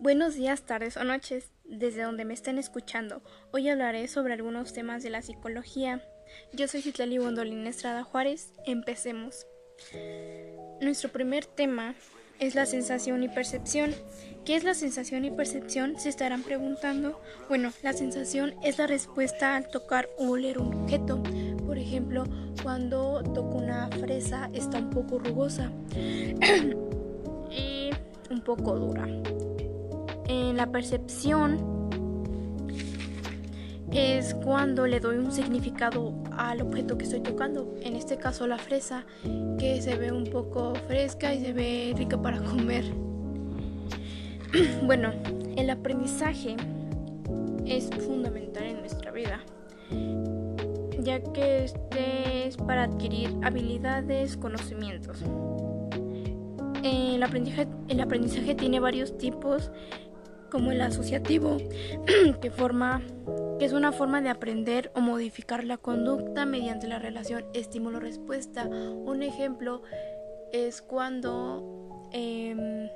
Buenos días, tardes o noches, desde donde me estén escuchando. Hoy hablaré sobre algunos temas de la psicología. Yo soy Citlali Bondolín Estrada Juárez. Empecemos. Nuestro primer tema es la sensación y percepción. ¿Qué es la sensación y percepción? Se estarán preguntando. Bueno, la sensación es la respuesta al tocar o oler un objeto. Por ejemplo, cuando toco una fresa está un poco rugosa y un poco dura. En la percepción es cuando le doy un significado al objeto que estoy tocando, en este caso la fresa, que se ve un poco fresca y se ve rica para comer. bueno, el aprendizaje es fundamental en nuestra vida, ya que este es para adquirir habilidades, conocimientos. El el aprendizaje tiene varios tipos como el asociativo, que, forma, que es una forma de aprender o modificar la conducta mediante la relación estímulo-respuesta. Un ejemplo es cuando em,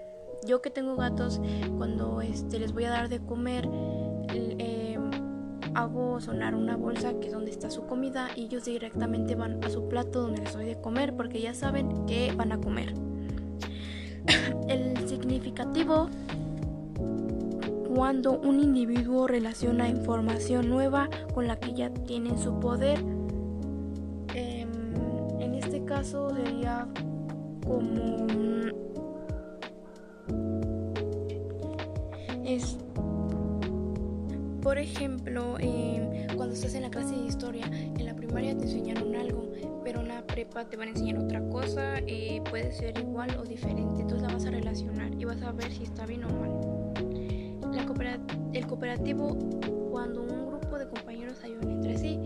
yo que tengo gatos, cuando este, les voy a dar de comer, em, hago sonar una bolsa que es donde está su comida y ellos directamente van a su plato donde les doy de comer porque ya saben que van a comer. El significativo cuando un individuo relaciona información nueva con la que ya tiene en su poder. Em, en este caso sería como es por ejemplo em, cuando estás en la clase de historia en la primaria te enseñaron algo pero en la prepa te van a enseñar otra cosa eh, puede ser igual o diferente entonces la vas a relacionar y vas a ver si está bien o mal el cooperativo cuando un grupo de compañeros ayudan entre sí.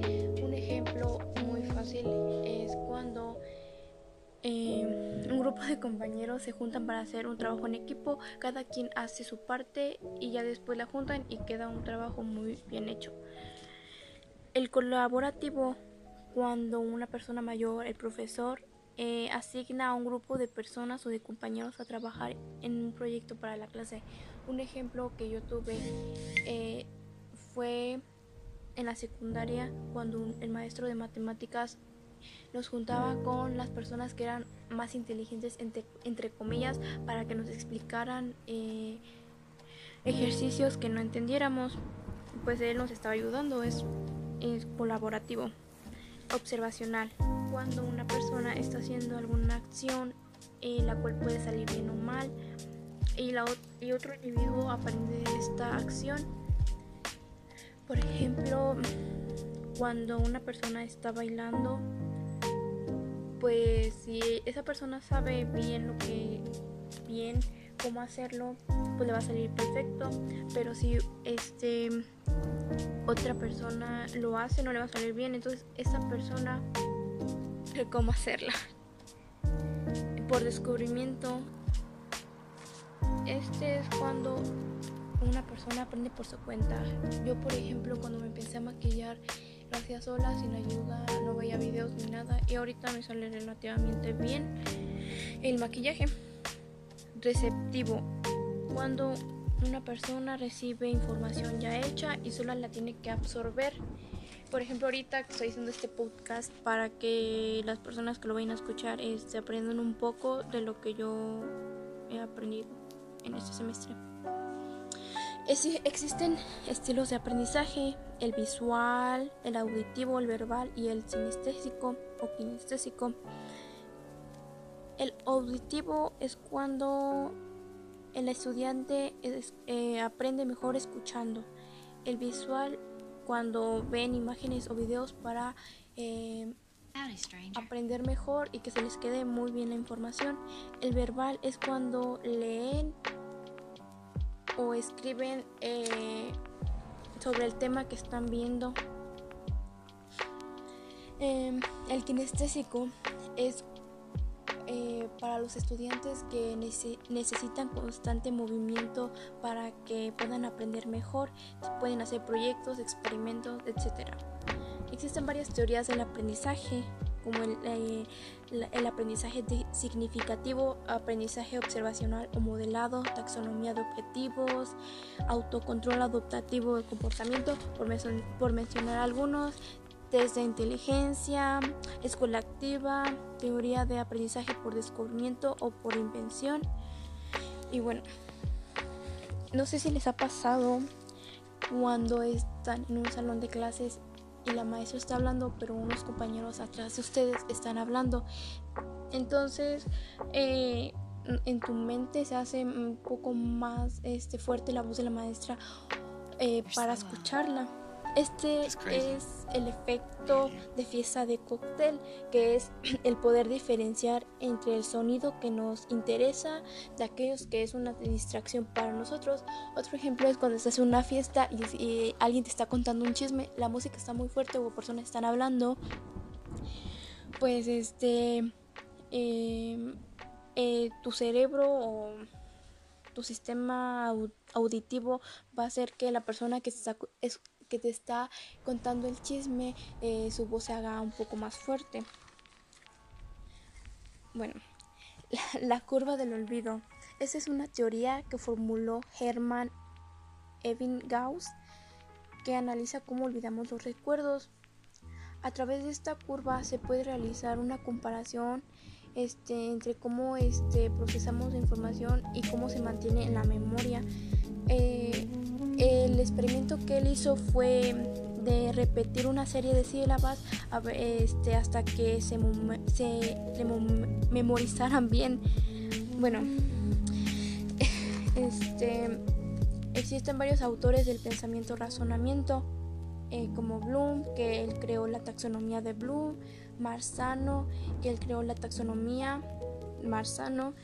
Un ejemplo muy fácil es cuando em, un grupo de compañeros se juntan para hacer un trabajo en equipo, cada quien hace su parte y ya después la juntan y queda un trabajo muy bien hecho. El colaborativo cuando una persona mayor, el profesor, eh, asigna a un grupo de personas o de compañeros a trabajar en un proyecto para la clase. Un ejemplo que yo tuve eh, fue en la secundaria cuando el maestro de matemáticas nos juntaba con las personas que eran más inteligentes entre, comillas para que nos explicaran eh, ejercicios que no entendiéramos pues él nos estaba ayudando es, es colaborativo observacional cuando una persona está haciendo alguna acción eh, la cual puede salir bien o mal y, la, y otro individuo aprende de esta acción. Por ejemplo, cuando una persona está bailando, pues si esa persona sabe bien lo que bien cómo hacerlo, pues le va a salir perfecto. Pero si este otra persona lo hace, no le va a salir bien. Entonces esa persona cómo hacerla. Por descubrimiento, este es cuando una persona aprende por su cuenta. Yo, por ejemplo, cuando me empecé a maquillar, lo hacía sola, sin ayuda, no veía videos ni nada. Y ahorita me sale relativamente bien el maquillaje. Receptivo. Cuando una persona recibe información ya hecha y solo la tiene que absorber por ejemplo, ahorita estoy haciendo este podcast para que las personas que lo vayan a escuchar este, aprendan un poco de lo que yo he aprendido en este semestre. existen estilos de aprendizaje, el visual, el auditivo, el verbal y el sinestésico o kinestésico. El auditivo es cuando el estudiante eh, aprende mejor escuchando. El visual cuando ven imágenes o videos para eh, aprender mejor y que se les quede muy bien la información. El verbal es cuando leen o escriben eh, sobre el tema que están viendo. Em, el kinestésico es eh, para los estudiantes que necesitan constante movimiento para que puedan aprender mejor, pueden hacer proyectos, experimentos, etc. Existen varias teorías del aprendizaje como el, eh, aprendizaje significativo, aprendizaje observacional o modelado, taxonomía de objetivos, autocontrol adaptativo del comportamiento, por, por mencionar algunos, test de inteligencia, escuela activa, teoría de aprendizaje por descubrimiento o por invención. Y bueno, no sé si les ha pasado cuando están en un salón de clases y la maestra está hablando, pero unos compañeros atrás de ustedes están hablando. Entonces, eh, en tu mente se hace un poco más este, fuerte la voz de la maestra eh, para escucharla. Este es el efecto de fiesta de cóctel, que es el poder diferenciar entre el sonido que nos interesa de aquellos que es una distracción para nosotros. Otro ejemplo es cuando estás en una fiesta y, alguien te está contando un chisme, la música está muy fuerte o personas están hablando, pues este, em, eh, tu cerebro o tu sistema auditivo va a hacer que la persona que está que te está contando el chisme, eh, su voz se haga un poco más fuerte. Bueno, la, curva del olvido. Esa es una teoría que formuló Hermann Ebbinghaus que analiza cómo olvidamos los recuerdos. A través de esta curva se puede realizar una comparación este, entre cómo este, procesamos la información y cómo se mantiene en la memoria. Eh, el experimento que él hizo fue de repetir una serie de sílabas este, hasta que se, memorizaran bien. Bueno, este, existen varios autores del pensamiento razonamiento, eh, como Bloom, que él creó la taxonomía de Bloom, Marzano, que él creó la taxonomía Marzano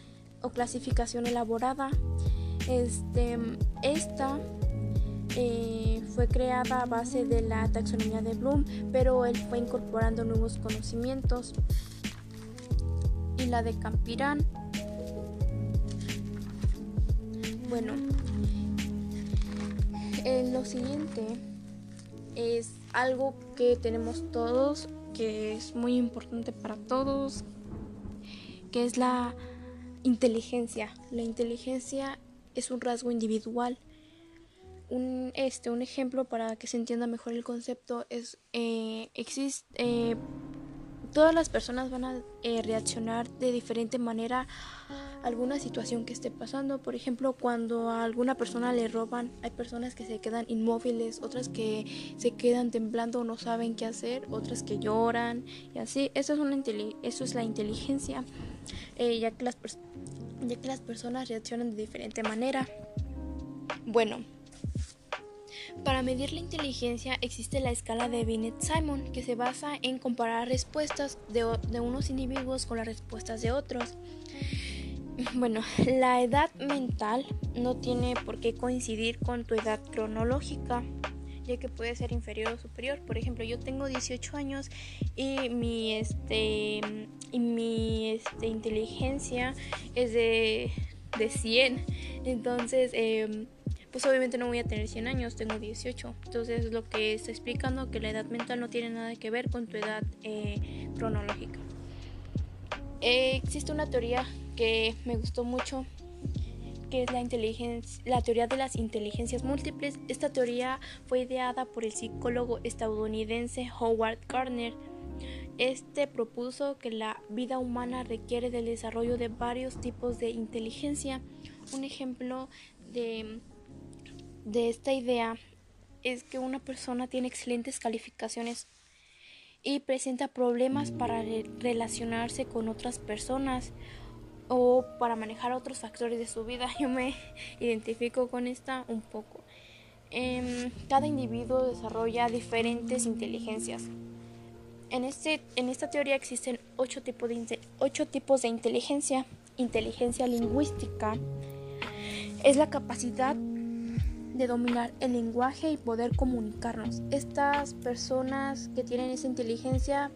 o clasificación elaborada. Este, esta eh, fue creada a base de la taxonomía de Bloom, pero él fue incorporando nuevos conocimientos. Y la de Campirán. Bueno, eh, lo siguiente es algo que tenemos todos, que es muy importante para todos, que es la inteligencia. La inteligencia es un rasgo individual un, este, un ejemplo para que se entienda mejor el concepto es, eh, existe, eh, todas las personas van a eh, reaccionar de diferente manera a alguna situación que esté pasando. Por ejemplo, cuando a alguna persona le roban, hay personas que se quedan inmóviles, otras que se quedan temblando no saben qué hacer, otras que lloran y así. Eso es, una eso es la inteligencia, ya, que las ya que las personas reaccionan de diferente manera. Bueno, para medir la inteligencia existe la escala de Binet-Simon, que se basa en comparar respuestas de, unos individuos con las respuestas de otros. Bueno, la edad mental no tiene por qué coincidir con tu edad cronológica, ya que puede ser inferior o superior. Por ejemplo, yo tengo 18 años y mi, este, y mi este, inteligencia es de, de 100. Entonces, eh, pues obviamente no voy a tener 100 años, tengo 18. Entonces es lo que está explicando que la edad mental no tiene nada que ver con tu edad eh, cronológica. Eh, existe una teoría que me gustó mucho que es la, inteligencia, la teoría de las inteligencias múltiples. Esta teoría fue ideada por el psicólogo estadounidense Howard Gardner. Este propuso que la vida humana requiere del desarrollo de varios tipos de inteligencia. Un ejemplo de de esta idea es que una persona tiene excelentes calificaciones y presenta problemas para relacionarse con otras personas o para manejar otros factores de su vida. Yo me identifico con esta un poco. Em, cada individuo desarrolla diferentes inteligencias. En, este, en esta teoría existen ocho, tipos de, ocho tipos de inteligencia. Inteligencia lingüística es la capacidad de dominar el lenguaje y poder comunicarnos. Estas personas que tienen esa inteligencia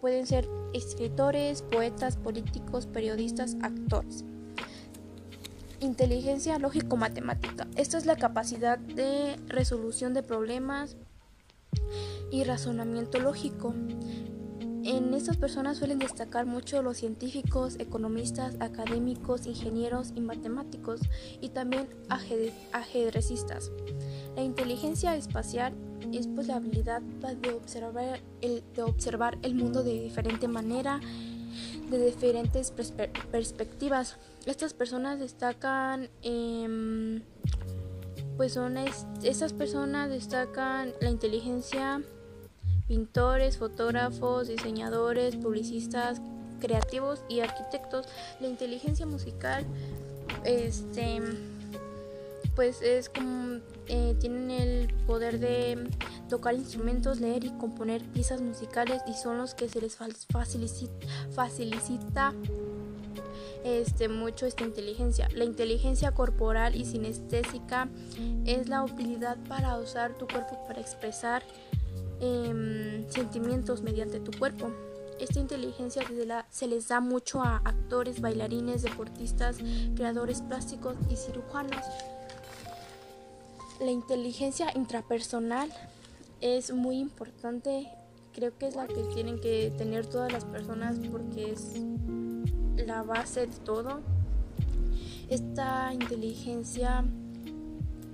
pueden ser escritores, poetas, políticos, periodistas, actores. Inteligencia lógico-matemática. Esta es la capacidad de resolución de problemas y razonamiento lógico. En estas personas suelen destacar mucho los científicos, economistas, académicos, ingenieros y matemáticos y también ajedrecistas. La inteligencia espacial es pues la habilidad de observar el, de observar el mundo de diferente manera, de diferentes perspectivas. Estas personas destacan, pues son estas personas destacan la inteligencia pintores, fotógrafos, diseñadores, publicistas, creativos y arquitectos. La inteligencia musical, este, pues es como eh, tienen el poder de tocar instrumentos, leer y componer piezas musicales y son los que se les facilita, facilita este, mucho esta inteligencia. La inteligencia corporal y sinestésica es la habilidad para usar tu cuerpo para expresar Em, sentimientos mediante tu cuerpo. Esta inteligencia se, les da mucho a actores, bailarines, deportistas, creadores plásticos y cirujanos. La inteligencia intrapersonal es muy importante, creo que es la que tienen que tener todas las personas porque es la base de todo. Esta inteligencia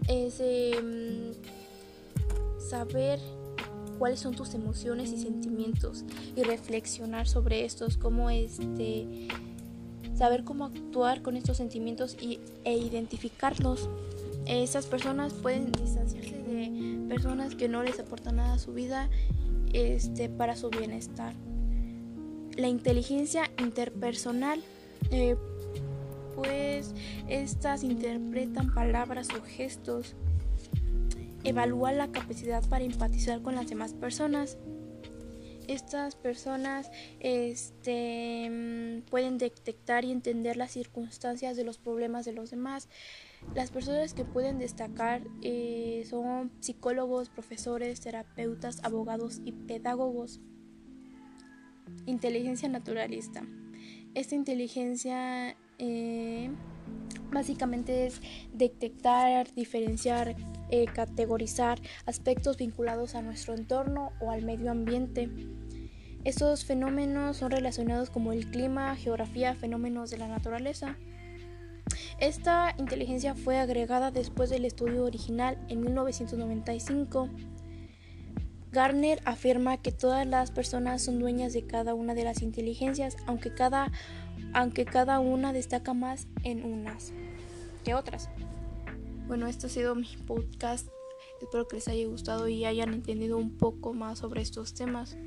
es em, saber cuáles son tus emociones y sentimientos y reflexionar sobre estos, cómo este saber cómo actuar con estos sentimientos y, e identificarlos. Esas personas pueden distanciarse de personas que no les aportan nada a su vida este, para su bienestar. La inteligencia interpersonal, eh, pues estas interpretan palabras o gestos evalúa la capacidad para empatizar con las demás personas. Estas personas este, mm, pueden detectar y entender las circunstancias de los problemas de los demás. Las personas que pueden destacar eh, son psicólogos, profesores, terapeutas, abogados y pedagogos. Inteligencia naturalista. Esta inteligencia eh, básicamente es detectar, diferenciar, eh, categorizar aspectos vinculados a nuestro entorno o al medio ambiente. Estos fenómenos son relacionados como el clima, geografía, fenómenos de la naturaleza. Esta inteligencia fue agregada después del estudio original en 1995. Garner afirma que todas las personas son dueñas de cada una de las inteligencias, aunque cada, aunque cada una destaca más en unas que otras. Bueno, este ha sido mi podcast. Espero que les haya gustado y hayan entendido un poco más sobre estos temas.